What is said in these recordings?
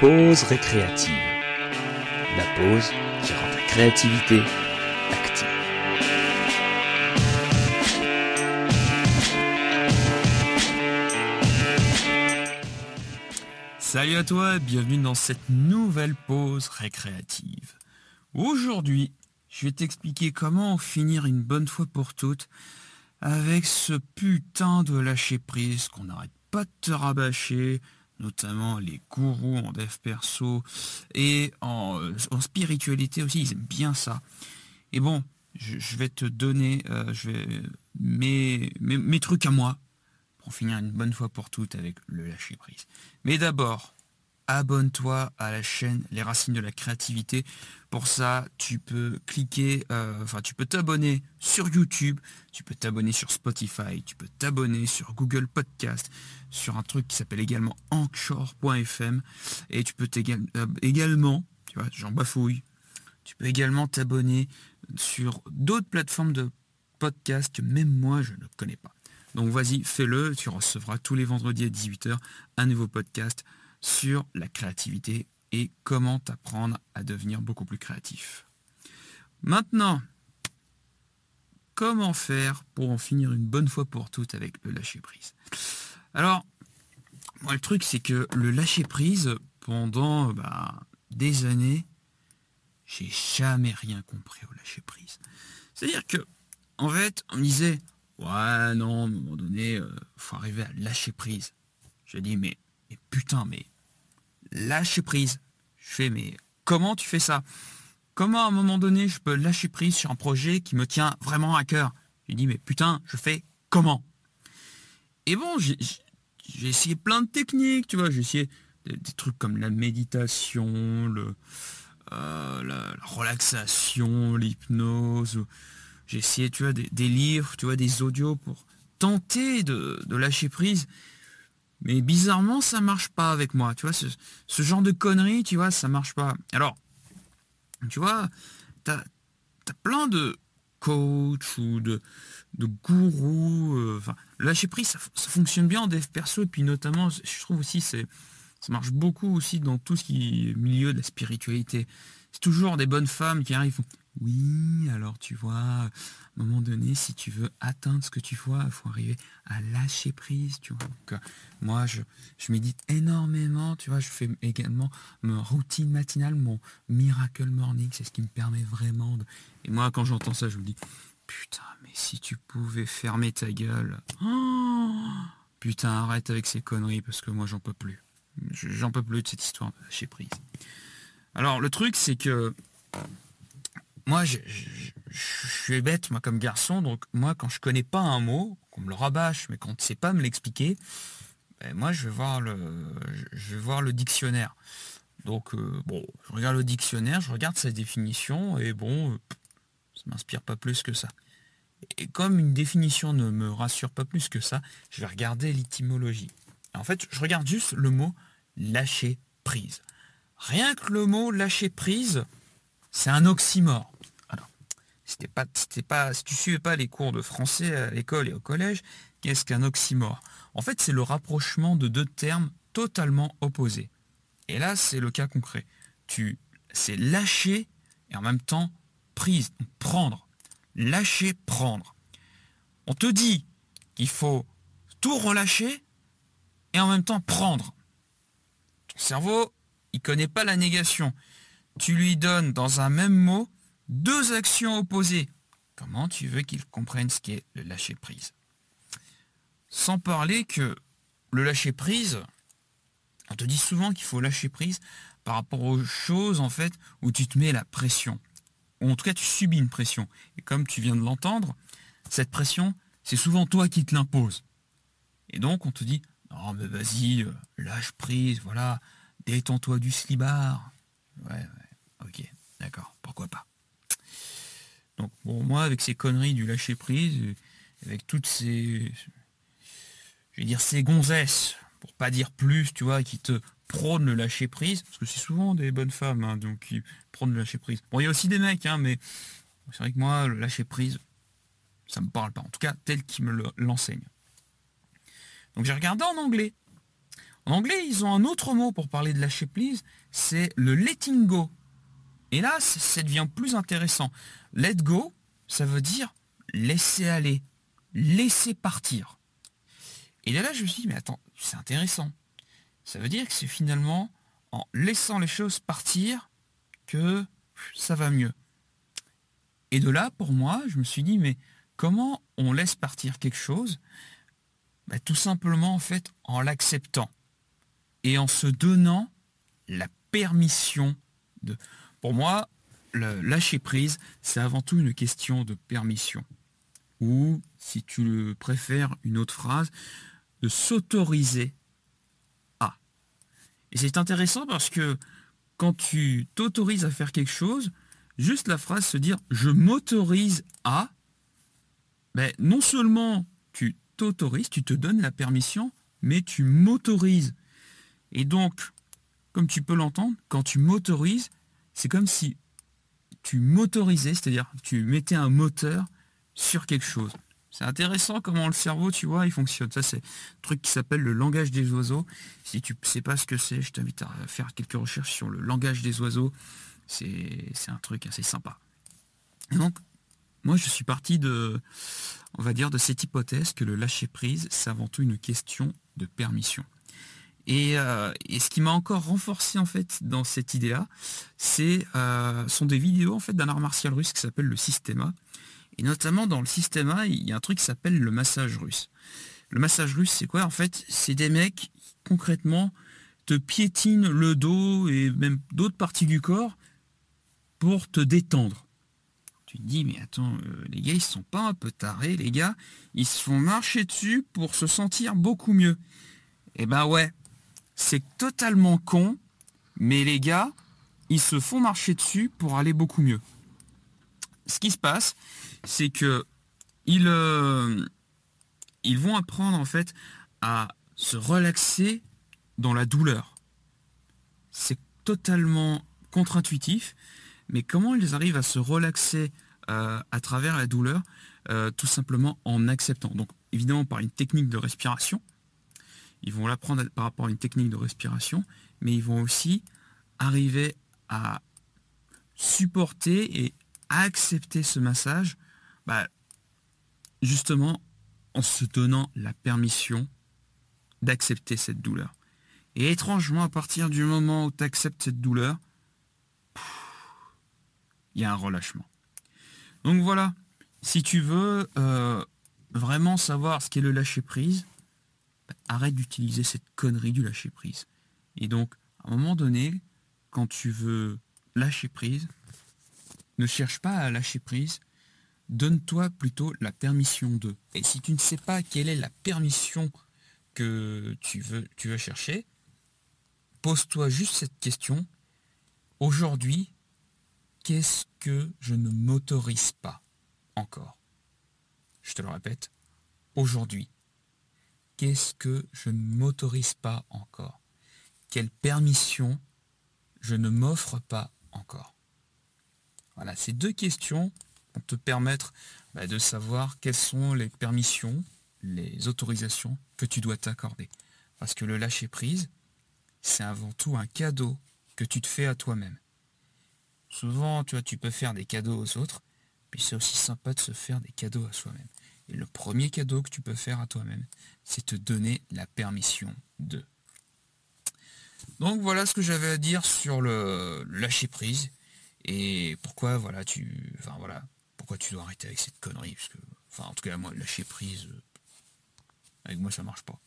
pause récréative. La pause qui rend ta créativité active. Salut à toi, bienvenue dans cette nouvelle pause récréative. Aujourd'hui, je vais t'expliquer comment finir une bonne fois pour toutes avec ce putain de lâcher prise qu'on n'arrête pas de te rabâcher, notamment les gourous en dev perso et en, en, spiritualité aussi, ils aiment bien ça. Et bon, je, vais te donner euh, mes, trucs à moi pour finir une bonne fois pour toutes avec le lâcher prise. Mais d'abord, abonne-toi à la chaîne Les Racines de la Créativité. Pour ça, tu peux cliquer, euh, enfin tu peux t'abonner sur YouTube, tu peux t'abonner sur Spotify, tu peux t'abonner sur Google Podcast, sur un truc qui s'appelle également Anchor.fm et tu peux euh, également, tu vois, j'en bafouille, tu peux également t'abonner sur d'autres plateformes de podcast que même moi je ne connais pas. Donc vas-y, fais-le, tu recevras tous les vendredis à 18h un nouveau podcast sur la créativité et comment t'apprendre à devenir beaucoup plus créatif. Maintenant, comment faire pour en finir une bonne fois pour toutes avec le lâcher prise Alors, moi le truc c'est que le lâcher prise pendant bah, des années, j'ai jamais rien compris au lâcher prise. C'est-à-dire que, en fait, on me disait, ouais non, à un moment donné, euh, faut arriver à lâcher prise. Je dis, mais et putain, mais lâcher prise. Je fais, mais comment tu fais ça? Comment à un moment donné je peux lâcher prise sur un projet qui me tient vraiment à cœur? Je dis, mais putain, je fais comment? Et bon, j'ai essayé plein de techniques, tu vois, j'ai essayé des, trucs comme la méditation, le, euh, la, relaxation, l'hypnose. J'ai essayé, tu vois, des, livres, tu vois, des audios pour tenter de lâcher prise. Mais bizarrement, ça marche pas avec moi. Tu vois, ce, genre de conneries, tu vois, ça marche pas. Alors, tu vois, tu as, plein de coachs ou de, de gourous. Euh, enfin, lâcher prise, ça, fonctionne bien en dev perso. Et puis notamment, je trouve aussi, c'est ça marche beaucoup aussi dans tout ce qui est milieu de la spiritualité. C'est toujours des bonnes femmes qui arrivent, oui, alors tu vois, à un moment donné, si tu veux atteindre ce que tu vois, il faut arriver à lâcher prise, tu vois. Euh, moi, je, je médite énormément, tu vois, je fais également ma routine matinale, mon miracle morning, c'est ce qui me permet vraiment de... Et moi, quand j'entends ça, je me dis, putain, mais si tu pouvais fermer ta gueule, oh, putain, arrête avec ces conneries, parce que moi, j'en peux plus. J'en peux plus de cette histoire de lâcher prise. Alors, le truc, c'est que moi, je, suis bête, moi, comme garçon, donc moi, quand je connais pas un mot, qu'on me le rabâche, mais qu'on ne sait pas me l'expliquer, ben, moi, je vais voir le, je vais voir le dictionnaire. Donc, euh, bon, je regarde le dictionnaire, je regarde sa définition, et bon, euh, ça m'inspire pas plus que ça. Et comme une définition ne me rassure pas plus que ça, je vais regarder l'étymologie. En fait, je regarde juste le mot lâcher prise. Rien que le mot lâcher prise, c'est un oxymore c'était pas, pas, si tu suivais pas les cours de français à l'école et au collège, qu'est-ce qu'un oxymore? En fait, c'est le rapprochement de deux termes totalement opposés. Et là, c'est le cas concret. Tu, c'est lâcher et en même temps prise, prendre. Lâcher, prendre. On te dit qu'il faut tout relâcher et en même temps prendre. Ton cerveau, il connaît pas la négation. Tu lui donnes dans un même mot deux actions opposées. Comment tu veux qu'ils comprennent ce qu'est le lâcher-prise? Sans parler que le lâcher-prise, on te dit souvent qu'il faut lâcher prise par rapport aux choses en fait où tu te mets la pression. Ou en tout cas tu subis une pression. Et comme tu viens de l'entendre, cette pression, c'est souvent toi qui te l'impose. Et donc on te dit, non mais vas-y, euh, lâche prise, voilà, détends-toi du slibard. Ouais, ouais, ok, d'accord, pourquoi pas. Donc pour moi, avec ces conneries du lâcher prise, avec toutes ces, je vais dire ces gonzesses, pour pas dire plus, tu vois, qui te prônent le lâcher prise, parce que c'est souvent des bonnes femmes, hein, donc qui prônent le lâcher prise. Bon, il y a aussi des mecs, hein, mais c'est vrai que moi, le lâcher prise, ça me parle pas. En tout cas, tel qu'ils me l'enseigne. Donc j'ai regardé en anglais. En anglais, ils ont un autre mot pour parler de lâcher prise, c'est le letting go. Et là, ça devient plus intéressant. Let go, ça veut dire laisser aller, laisser partir. Et là, je me suis dit, mais attends, c'est intéressant. Ça veut dire que c'est finalement en laissant les choses partir que ça va mieux. Et de là, pour moi, je me suis dit, mais comment on laisse partir quelque chose bah, Tout simplement, en fait, en l'acceptant et en se donnant la permission de... Pour moi, le lâcher prise, c'est avant tout une question de permission. Ou, si tu préfères une autre phrase, de s'autoriser à. Et c'est intéressant parce que quand tu t'autorises à faire quelque chose, juste la phrase se dire je m'autorise à, ben, non seulement tu t'autorises, tu te donnes la permission, mais tu m'autorises. Et donc, comme tu peux l'entendre, quand tu m'autorises, c'est comme si tu m'autorisais, c'est-à-dire tu mettais un moteur sur quelque chose. C'est intéressant comment le cerveau, tu vois, il fonctionne. Ça, c'est un truc qui s'appelle le langage des oiseaux. Si tu ne sais pas ce que c'est, je t'invite à faire quelques recherches sur le langage des oiseaux. C'est un truc assez sympa. Donc, moi, je suis parti de, on va dire, de cette hypothèse que le lâcher-prise, c'est avant tout une question de permission. Euh, et, ce qui m'a encore renforcé en fait dans cette idée-là, c'est euh, sont des vidéos en fait d'un art martial russe qui s'appelle le Systema. Et notamment dans le Systema, il y a un truc qui s'appelle le massage russe. Le massage russe, c'est quoi? En fait, c'est des mecs qui, concrètement te piétinent le dos et même d'autres parties du corps pour te détendre. Tu te dis, mais attends, euh, les gars, ils sont pas un peu tarés, les gars. Ils se font marcher dessus pour se sentir beaucoup mieux. Eh ben ouais, c'est totalement con, mais les gars, ils se font marcher dessus pour aller beaucoup mieux. Ce qui se passe, c'est que ils, euh, ils vont apprendre en fait à se relaxer dans la douleur. C'est totalement contre-intuitif, mais comment ils arrivent à se relaxer euh, à travers la douleur euh, Tout simplement en acceptant? Donc évidemment par une technique de respiration, ils vont l'apprendre par rapport à une technique de respiration, mais ils vont aussi arriver à supporter et accepter ce massage, bah, justement en se donnant la permission d'accepter cette douleur. Et étrangement, à partir du moment où tu acceptes cette douleur, un relâchement. Donc voilà, si tu veux euh, vraiment savoir ce qu'est le lâcher prise, arrête d'utiliser cette connerie du lâcher prise. Et donc, à un moment donné, quand tu veux lâcher prise, ne cherche pas à lâcher prise, donne-toi plutôt la permission de. Et si tu ne sais pas quelle est la permission que tu veux, tu veux chercher, pose-toi juste cette question. Aujourd'hui, qu'est-ce que je ne m'autorise pas encore? Je te le répète, aujourd'hui, qu'est-ce que je ne m'autorise pas encore? Quelle permission je ne m'offre pas encore? Voilà, ces deux questions vont te permettre bah, de savoir quelles sont les permissions, les autorisations que tu dois t'accorder. Parce que le lâcher-prise, c'est avant tout un cadeau que tu te fais à toi-même. Souvent, tu vois, tu peux faire des cadeaux aux autres, puis c'est aussi sympa de se faire des cadeaux à soi-même. Et le premier cadeau que tu peux faire à toi-même, c'est te donner la permission de. Donc voilà ce que j'avais à dire sur le lâcher prise et pourquoi voilà tu enfin voilà pourquoi tu dois arrêter avec cette connerie parce que enfin en tout cas moi lâcher prise euh, avec moi ça marche pas.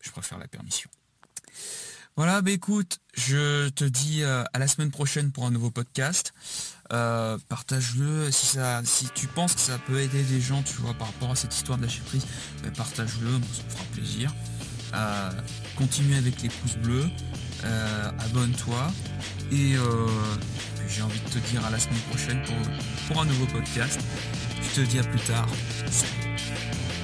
Je préfère la permission. Voilà, bah écoute, je te dis euh, à la semaine prochaine pour un nouveau podcast. Euh, partage-le si ça si tu penses que ça peut aider des gens, tu vois, par rapport à cette histoire de lâcher prise, bah, partage-le, ça me fera plaisir. Euh, continue avec les pouces bleus, abonne-toi et j'ai envie de te dire à la semaine prochaine pour, pour un nouveau podcast. Je te dis à plus tard. Salut.